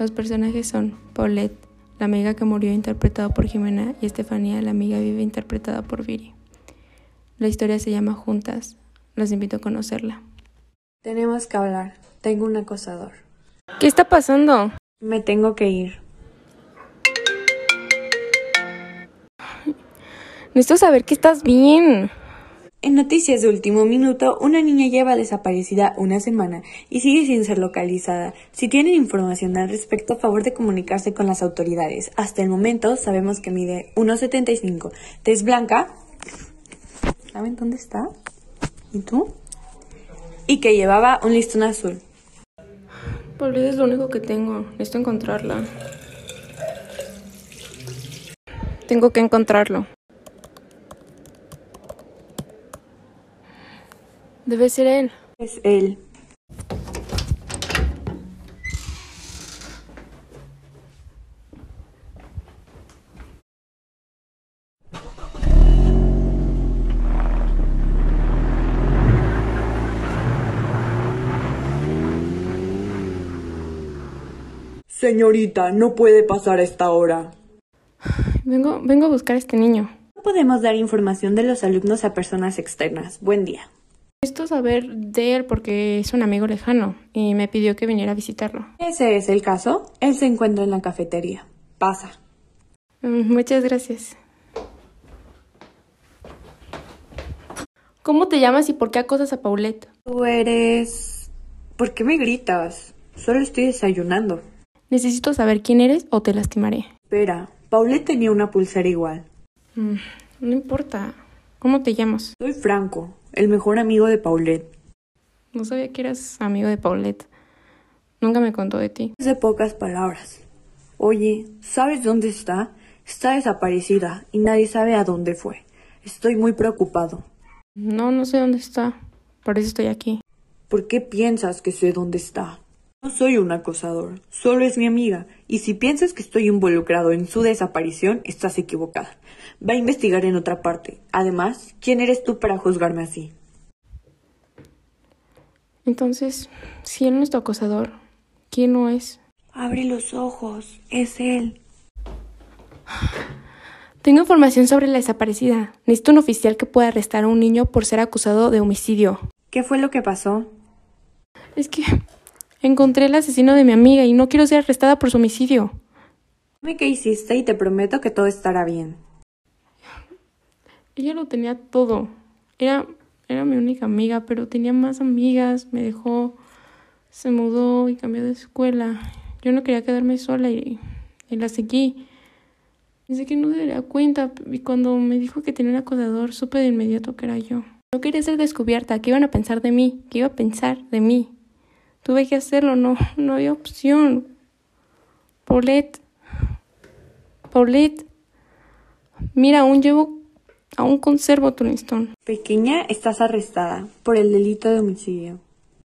Los personajes son Paulette, la amiga que murió interpretada por Jimena, y Estefanía, la amiga viva interpretada por Viri. La historia se llama Juntas. Los invito a conocerla. Tenemos que hablar. Tengo un acosador. ¿Qué está pasando? Me tengo que ir. Necesito saber que estás bien. En noticias de último minuto, una niña lleva desaparecida una semana y sigue sin ser localizada. Si tienen información al respecto, a favor de comunicarse con las autoridades. Hasta el momento sabemos que mide 1,75, tez blanca. ¿Saben dónde está? ¿Y tú? Y que llevaba un listón azul. Paulette es lo único que tengo. Necesito encontrarla. Tengo que encontrarlo. Debe ser él. Es él. Señorita, no puede pasar a esta hora. Vengo, vengo a buscar a este niño. No podemos dar información de los alumnos a personas externas. Buen día. Necesito saber de él porque es un amigo lejano y me pidió que viniera a visitarlo. Ese es el caso. Él se encuentra en la cafetería. Pasa. Mm, Muchas gracias. ¿Cómo te llamas y por qué acosas a Paulette? Tú eres... ¿Por qué me gritas? Solo estoy desayunando. Necesito saber quién eres o te lastimaré. Espera, Paulette tenía una pulsera igual. Mm, No importa. ¿Cómo te llamas? Soy Franco, el mejor amigo de Paulette. No sabía que eras amigo de Paulette. Nunca me contó de ti. Es de pocas palabras. Oye, ¿sabes dónde está? Está desaparecida y nadie sabe a dónde fue. Estoy muy preocupado. No, no sé dónde está. Por eso estoy aquí. ¿Por qué piensas que sé dónde está? No soy un acosador, solo es mi amiga, y si piensas que estoy involucrado en su desaparición, estás equivocada. Va a investigar en otra parte. Además, ¿quién eres tú para juzgarme así? Entonces, si él no es tu acosador, ¿quién no es? Abre los ojos, es él. Tengo información sobre la desaparecida. Necesito un oficial que pueda arrestar a un niño por ser acusado de homicidio. ¿Qué fue lo que pasó? Es que encontré el asesino de mi amiga y no quiero ser arrestada por su homicidio. Dime qué hiciste y te prometo que todo estará bien. Ella lo tenía todo. Era, era mi única amiga, pero tenía más amigas, me dejó, se mudó y cambió de escuela. Yo no quería quedarme sola y, y la seguí. Pensé que no se daría cuenta y cuando me dijo que tenía un acosador, supe de inmediato que era yo. No quería ser descubierta, ¿qué iban a pensar de mí? ¿Qué iba a pensar de mí? Tuve que hacerlo, no, no había opción. Paulette. Paulette. Mira, aún llevo, aún conservo tu listón. Pequeña, estás arrestada por el delito de homicidio.